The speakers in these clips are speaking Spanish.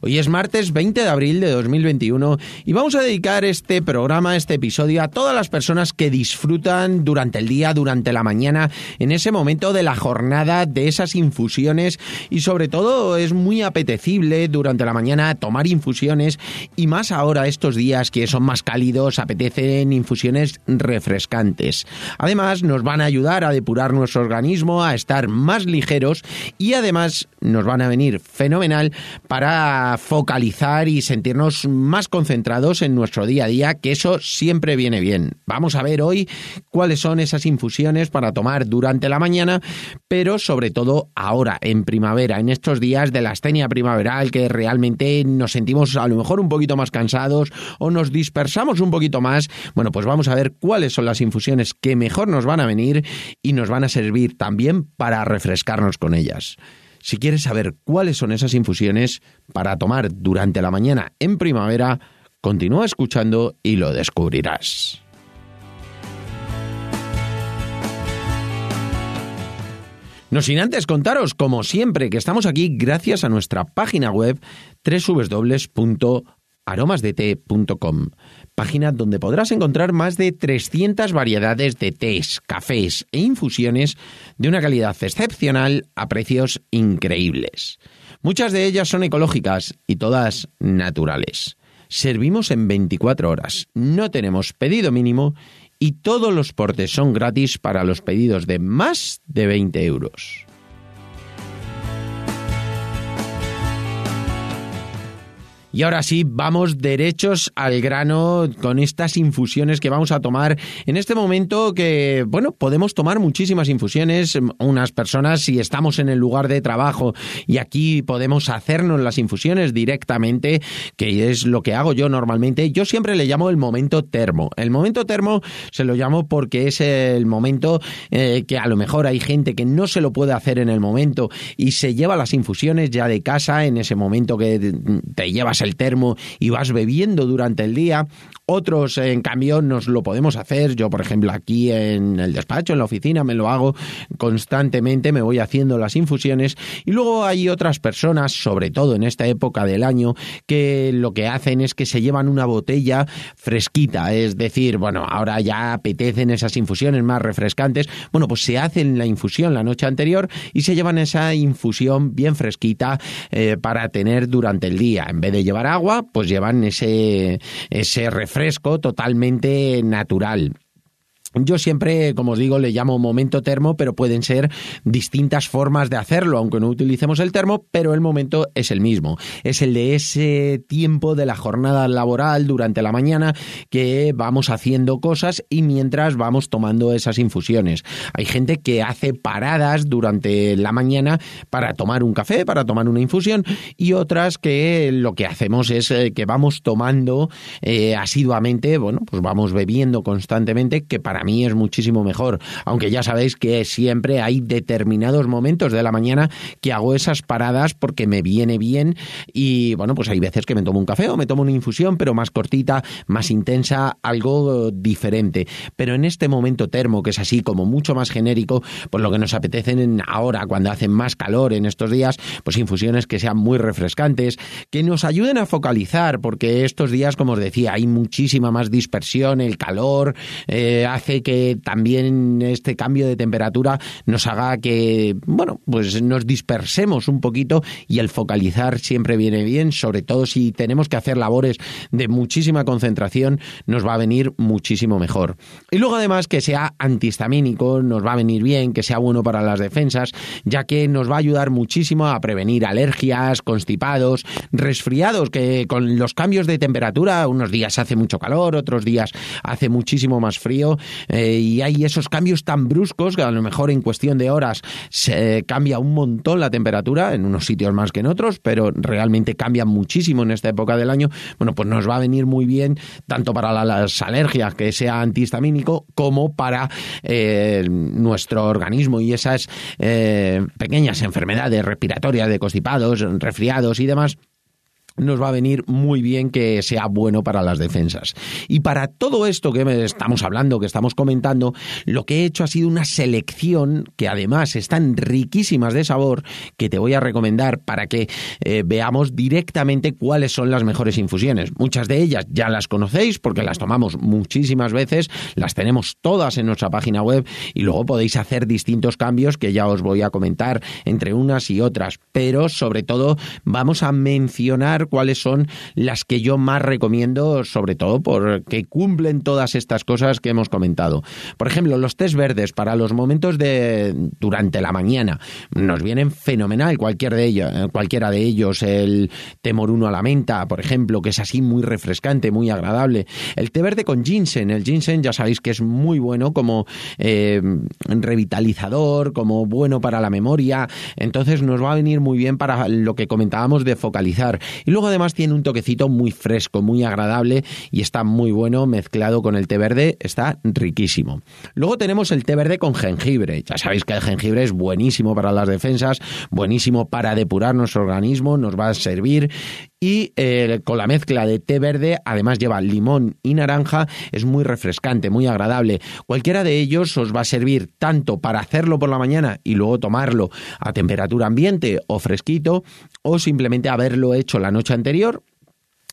Hoy es martes 20 de abril de 2021 y vamos a dedicar este programa, este episodio, a todas las personas que disfrutan durante el día, durante la mañana, en ese momento de la jornada, de esas infusiones y sobre todo es muy apetecible durante la mañana tomar infusiones y más ahora estos días que son más cálidos, apetecen infusiones refrescantes. Además nos van a ayudar a depurar nuestro organismo, a estar más ligeros y además nos van a venir fenomenal para focalizar y sentirnos más concentrados en nuestro día a día, que eso siempre viene bien. Vamos a ver hoy cuáles son esas infusiones para tomar durante la mañana, pero sobre todo ahora, en primavera, en estos días de la astenia primaveral, que realmente nos sentimos a lo mejor un poquito más cansados o nos dispersamos un poquito más. Bueno, pues vamos a ver cuáles son las infusiones que mejor nos van a venir y nos van a servir también para refrescarnos con ellas. Si quieres saber cuáles son esas infusiones para tomar durante la mañana en primavera, continúa escuchando y lo descubrirás. No sin antes contaros, como siempre, que estamos aquí gracias a nuestra página web www.aromasdete.com página donde podrás encontrar más de 300 variedades de tés, cafés e infusiones de una calidad excepcional a precios increíbles. Muchas de ellas son ecológicas y todas naturales. Servimos en 24 horas, no tenemos pedido mínimo y todos los portes son gratis para los pedidos de más de 20 euros. Y ahora sí, vamos derechos al grano con estas infusiones que vamos a tomar en este momento que, bueno, podemos tomar muchísimas infusiones, unas personas si estamos en el lugar de trabajo y aquí podemos hacernos las infusiones directamente, que es lo que hago yo normalmente. Yo siempre le llamo el momento termo. El momento termo se lo llamo porque es el momento eh, que a lo mejor hay gente que no se lo puede hacer en el momento y se lleva las infusiones ya de casa en ese momento que te llevas el termo y vas bebiendo durante el día. Otros, en cambio, nos lo podemos hacer. Yo, por ejemplo, aquí en el despacho, en la oficina, me lo hago constantemente, me voy haciendo las infusiones. Y luego hay otras personas, sobre todo en esta época del año, que lo que hacen es que se llevan una botella fresquita. Es decir, bueno, ahora ya apetecen esas infusiones más refrescantes. Bueno, pues se hacen la infusión la noche anterior y se llevan esa infusión bien fresquita eh, para tener durante el día. En vez de llevar agua, pues llevan ese, ese refresco totalmente natural. Yo siempre, como os digo, le llamo momento termo, pero pueden ser distintas formas de hacerlo, aunque no utilicemos el termo, pero el momento es el mismo. Es el de ese tiempo de la jornada laboral durante la mañana que vamos haciendo cosas y mientras vamos tomando esas infusiones. Hay gente que hace paradas durante la mañana para tomar un café, para tomar una infusión, y otras que lo que hacemos es eh, que vamos tomando eh, asiduamente, bueno, pues vamos bebiendo constantemente, que para mí es muchísimo mejor. Aunque ya sabéis que siempre hay determinados momentos de la mañana que hago esas paradas porque me viene bien y bueno, pues hay veces que me tomo un café o me tomo una infusión, pero más cortita, más intensa, algo diferente. Pero en este momento termo, que es así como mucho más genérico, pues lo que nos apetece ahora, cuando hace más calor en estos días, pues infusiones que sean muy refrescantes, que nos ayuden a focalizar, porque estos días, como os decía, hay muchísima más dispersión, el calor eh, hace que también este cambio de temperatura nos haga que, bueno, pues nos dispersemos un poquito y el focalizar siempre viene bien, sobre todo si tenemos que hacer labores de muchísima concentración, nos va a venir muchísimo mejor. Y luego además que sea antihistamínico, nos va a venir bien, que sea bueno para las defensas, ya que nos va a ayudar muchísimo a prevenir alergias, constipados, resfriados, que con los cambios de temperatura, unos días hace mucho calor, otros días hace muchísimo más frío, eh, y hay esos cambios tan bruscos que a lo mejor en cuestión de horas se cambia un montón la temperatura, en unos sitios más que en otros, pero realmente cambia muchísimo en esta época del año, bueno, pues nos va a venir muy bien tanto para las alergias que sea antihistamínico como para eh, nuestro organismo y esas eh, pequeñas enfermedades respiratorias de constipados, resfriados y demás nos va a venir muy bien que sea bueno para las defensas. Y para todo esto que estamos hablando, que estamos comentando, lo que he hecho ha sido una selección que además están riquísimas de sabor, que te voy a recomendar para que eh, veamos directamente cuáles son las mejores infusiones. Muchas de ellas ya las conocéis porque las tomamos muchísimas veces, las tenemos todas en nuestra página web y luego podéis hacer distintos cambios que ya os voy a comentar entre unas y otras. Pero sobre todo vamos a mencionar cuáles son las que yo más recomiendo, sobre todo porque cumplen todas estas cosas que hemos comentado. Por ejemplo, los test verdes para los momentos de durante la mañana nos vienen fenomenal cualquier de ellos, eh, cualquiera de ellos, el té moruno a la menta, por ejemplo, que es así muy refrescante, muy agradable. El té verde con ginseng, el ginseng ya sabéis que es muy bueno como eh, revitalizador, como bueno para la memoria, entonces nos va a venir muy bien para lo que comentábamos de focalizar. Además tiene un toquecito muy fresco, muy agradable y está muy bueno mezclado con el té verde, está riquísimo. Luego tenemos el té verde con jengibre. Ya sabéis que el jengibre es buenísimo para las defensas, buenísimo para depurar nuestro organismo, nos va a servir y eh, con la mezcla de té verde, además lleva limón y naranja, es muy refrescante, muy agradable. Cualquiera de ellos os va a servir tanto para hacerlo por la mañana y luego tomarlo a temperatura ambiente o fresquito, o simplemente haberlo hecho la noche anterior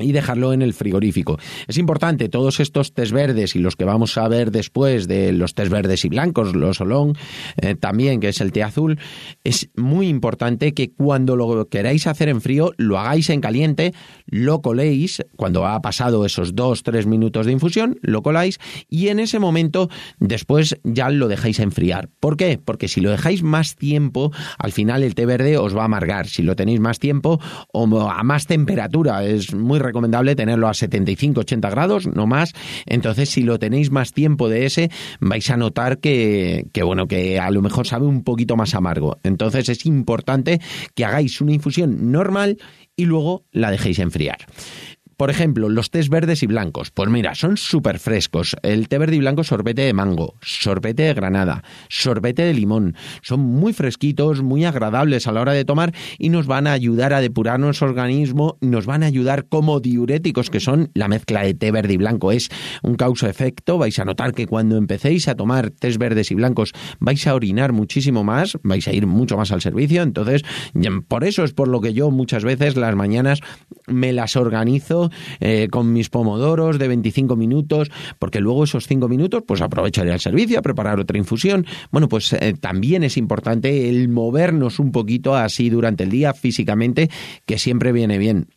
y dejarlo en el frigorífico. Es importante, todos estos tés verdes y los que vamos a ver después de los tés verdes y blancos, los olón, eh, también que es el té azul, es muy importante que cuando lo queráis hacer en frío, lo hagáis en caliente, lo coléis, cuando ha pasado esos dos, tres minutos de infusión, lo coláis y en ese momento después ya lo dejáis enfriar. ¿Por qué? Porque si lo dejáis más tiempo, al final el té verde os va a amargar. Si lo tenéis más tiempo o a más temperatura, es muy recomendable tenerlo a 75-80 grados, no más. Entonces, si lo tenéis más tiempo de ese, vais a notar que, que, bueno, que a lo mejor sabe un poquito más amargo. Entonces, es importante que hagáis una infusión normal y luego la dejéis enfriar. Por ejemplo, los tés verdes y blancos. Pues mira, son súper frescos. El té verde y blanco sorbete de mango, sorbete de granada, sorbete de limón. Son muy fresquitos, muy agradables a la hora de tomar y nos van a ayudar a depurar nuestro organismo, nos van a ayudar como diuréticos que son. La mezcla de té verde y blanco es un causa-efecto. Vais a notar que cuando empecéis a tomar tés verdes y blancos vais a orinar muchísimo más, vais a ir mucho más al servicio. Entonces, por eso es por lo que yo muchas veces las mañanas me las organizo eh, con mis pomodoros de 25 minutos, porque luego esos 5 minutos pues aprovecharé el servicio a preparar otra infusión. Bueno, pues eh, también es importante el movernos un poquito así durante el día físicamente, que siempre viene bien.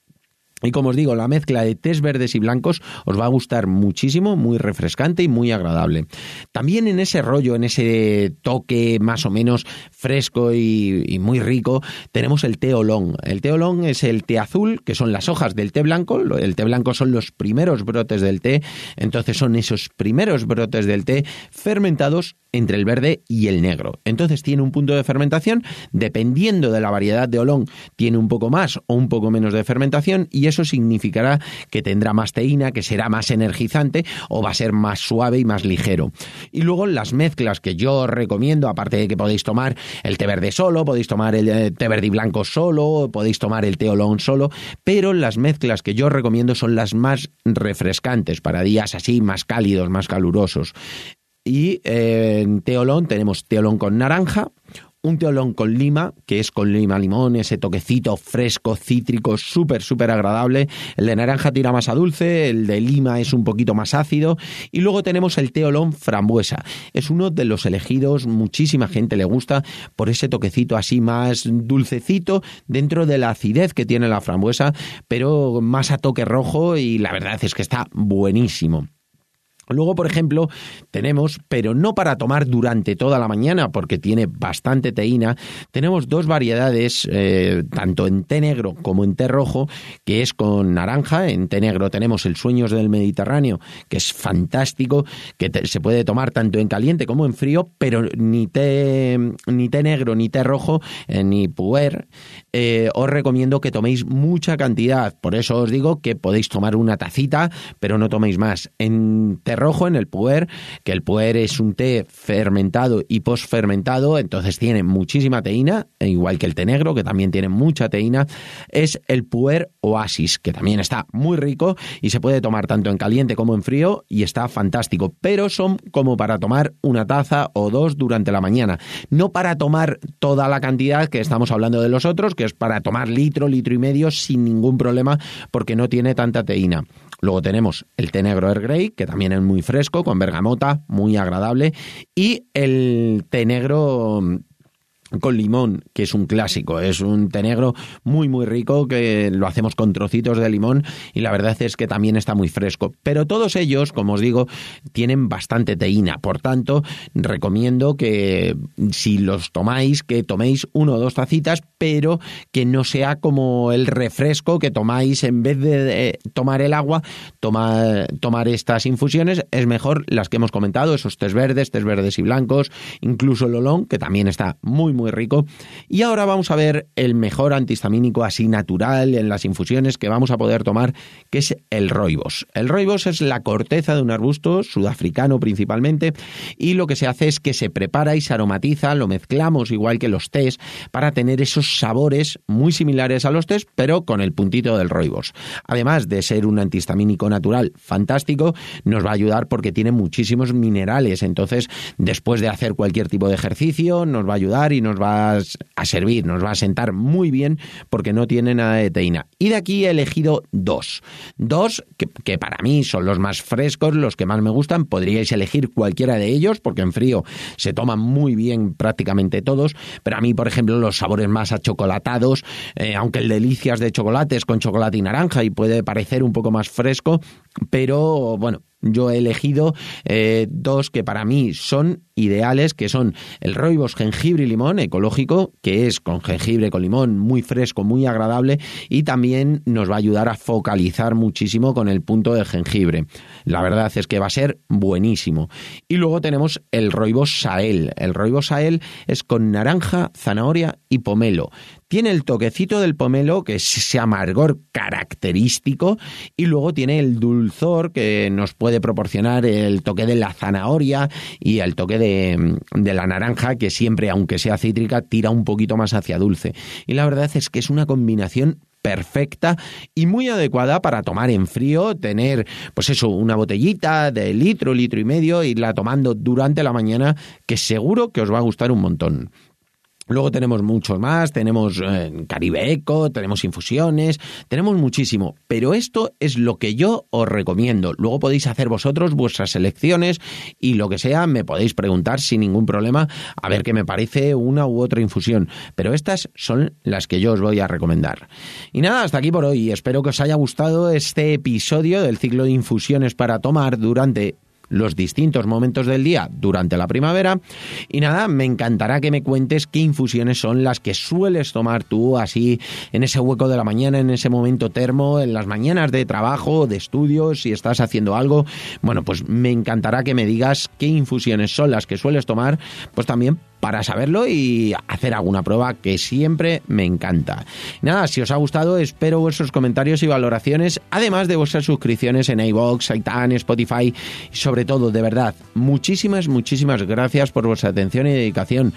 Y como os digo, la mezcla de tés verdes y blancos os va a gustar muchísimo, muy refrescante y muy agradable. También en ese rollo, en ese toque más o menos fresco y, muy rico, tenemos el té olón. El té olón es el té azul, que son las hojas del té blanco. El té blanco son los primeros brotes del té, entonces son esos primeros brotes del té fermentados entre el verde y el negro. Entonces tiene un punto de fermentación, dependiendo de la variedad de olón, tiene un poco más o un poco menos de fermentación y eso significará que tendrá más teína, que será más energizante o va a ser más suave y más ligero. Y luego las mezclas que yo recomiendo, aparte de que podéis tomar el té verde solo, podéis tomar el eh, té verde y blanco solo, podéis tomar el té olón solo, pero las mezclas que yo recomiendo son las más refrescantes para días así más cálidos, más calurosos. Y eh, en teolón tenemos teolón con naranja, un teolón con lima, que es con lima limón, ese toquecito fresco, cítrico, súper, súper agradable. El de naranja tira más a dulce, el de lima es un poquito más ácido. Y luego tenemos el teolón frambuesa. Es uno de los elegidos, muchísima gente le gusta por ese toquecito así más dulcecito dentro de la acidez que tiene la frambuesa, pero más a toque rojo y la verdad es que está buenísimo. Luego, por ejemplo, tenemos, pero no para tomar durante toda la mañana, porque tiene bastante teína, tenemos dos variedades, eh, tanto en té negro como en té rojo, que es con naranja. En té negro tenemos el Sueños del Mediterráneo, que es fantástico, que se puede tomar tanto en caliente como en frío, pero ni té, ni té negro, ni té rojo, eh, ni puer, eh, os recomiendo que toméis mucha cantidad. Por eso os digo que podéis tomar una tacita, pero no toméis más. En té rojo, en el puer, que el puer es un té fermentado y posfermentado, entonces tiene muchísima teína, e igual que el té negro, que también tiene mucha teína, es el puer oasis, que también está muy rico y se puede tomar tanto en caliente como en frío y está fantástico, pero son como para tomar una taza o dos durante la mañana, no para tomar toda la cantidad que estamos hablando de los otros, que es para tomar litro, litro y medio sin ningún problema porque no tiene tanta teína. Luego tenemos el té negro Earl Grey, que también es muy fresco, con bergamota, muy agradable. Y el té negro con limón, que es un clásico, es un té negro muy muy rico que lo hacemos con trocitos de limón y la verdad es que también está muy fresco. Pero todos ellos, como os digo, tienen bastante teína, por tanto, recomiendo que si los tomáis, que toméis uno o dos tacitas, pero que no sea como el refresco que tomáis en vez de tomar el agua, tomar, tomar estas infusiones, es mejor las que hemos comentado, esos tés verdes, tés verdes y blancos, incluso el olón, que también está muy muy muy rico. Y ahora vamos a ver el mejor antihistamínico así natural en las infusiones que vamos a poder tomar, que es el roibos. El roibos es la corteza de un arbusto sudafricano principalmente y lo que se hace es que se prepara y se aromatiza, lo mezclamos igual que los tés para tener esos sabores muy similares a los tés, pero con el puntito del roibos. Además de ser un antihistamínico natural fantástico, nos va a ayudar porque tiene muchísimos minerales, entonces después de hacer cualquier tipo de ejercicio nos va a ayudar y nos nos va a servir, nos va a sentar muy bien porque no tiene nada de teína. Y de aquí he elegido dos. Dos que, para mí son los más frescos, los que más me gustan. Podríais elegir cualquiera de ellos porque en frío se toman muy bien prácticamente todos. Pero a mí, por ejemplo, los sabores más achocolatados, eh, aunque el delicias de chocolate es con chocolate y naranja y puede parecer un poco más fresco, pero bueno, yo he elegido eh, dos que para mí son ideales, que son el roibos jengibre y limón ecológico, que es con jengibre, con limón, muy fresco, muy agradable y también nos va a ayudar a focalizar muchísimo con el punto de jengibre. La verdad es que va a ser buenísimo. Y luego tenemos el roibos sael. El roibos sael es con naranja, zanahoria y pomelo. Tiene el toquecito del pomelo, que es ese amargor característico, y luego tiene el dulzor que nos puede proporcionar el toque de la zanahoria y el toque de, de la naranja, que siempre, aunque sea cítrica, tira un poquito más hacia dulce. Y la verdad es que es una combinación perfecta y muy adecuada para tomar en frío, tener pues eso, una botellita de litro, litro y medio, irla tomando durante la mañana, que seguro que os va a gustar un montón. Luego tenemos muchos más, tenemos eh, Caribe Eco, tenemos infusiones, tenemos muchísimo, pero esto es lo que yo os recomiendo. Luego podéis hacer vosotros vuestras selecciones y lo que sea me podéis preguntar sin ningún problema a ver qué me parece una u otra infusión, pero estas son las que yo os voy a recomendar. Y nada, hasta aquí por hoy, espero que os haya gustado este episodio del ciclo de infusiones para tomar durante los distintos momentos del día durante la primavera. Y nada, me encantará que me cuentes qué infusiones son las que sueles tomar tú así en ese hueco de la mañana, en ese momento termo, en las mañanas de trabajo, de estudios, si estás haciendo algo. Bueno, pues me encantará que me digas qué infusiones son las que sueles tomar, pues también para saberlo y hacer alguna prueba que siempre me encanta. Nada, si os ha gustado, espero vuestros comentarios y valoraciones, además de vuestras suscripciones en iVoox, iTunes, Spotify y sobre todo, de verdad, muchísimas, muchísimas gracias por vuestra atención y dedicación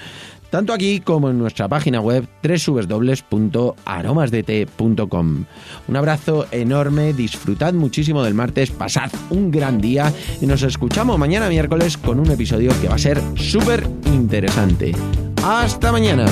tanto aquí como en nuestra página web www.aromasdt.com. Un abrazo enorme, disfrutad muchísimo del martes, pasad un gran día y nos escuchamos mañana miércoles con un episodio que va a ser súper interesante. ¡Hasta mañana!